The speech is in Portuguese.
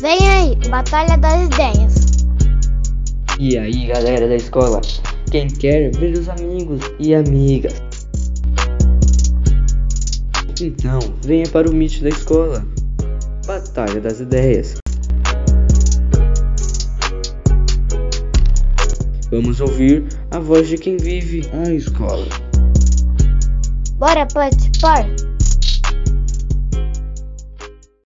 Vem aí, Batalha das Ideias. E aí, galera da escola? Quem quer ver os amigos e amigas? Então, venha para o Meet da escola. Batalha das Ideias. Vamos ouvir a voz de quem vive a escola. Bora participar?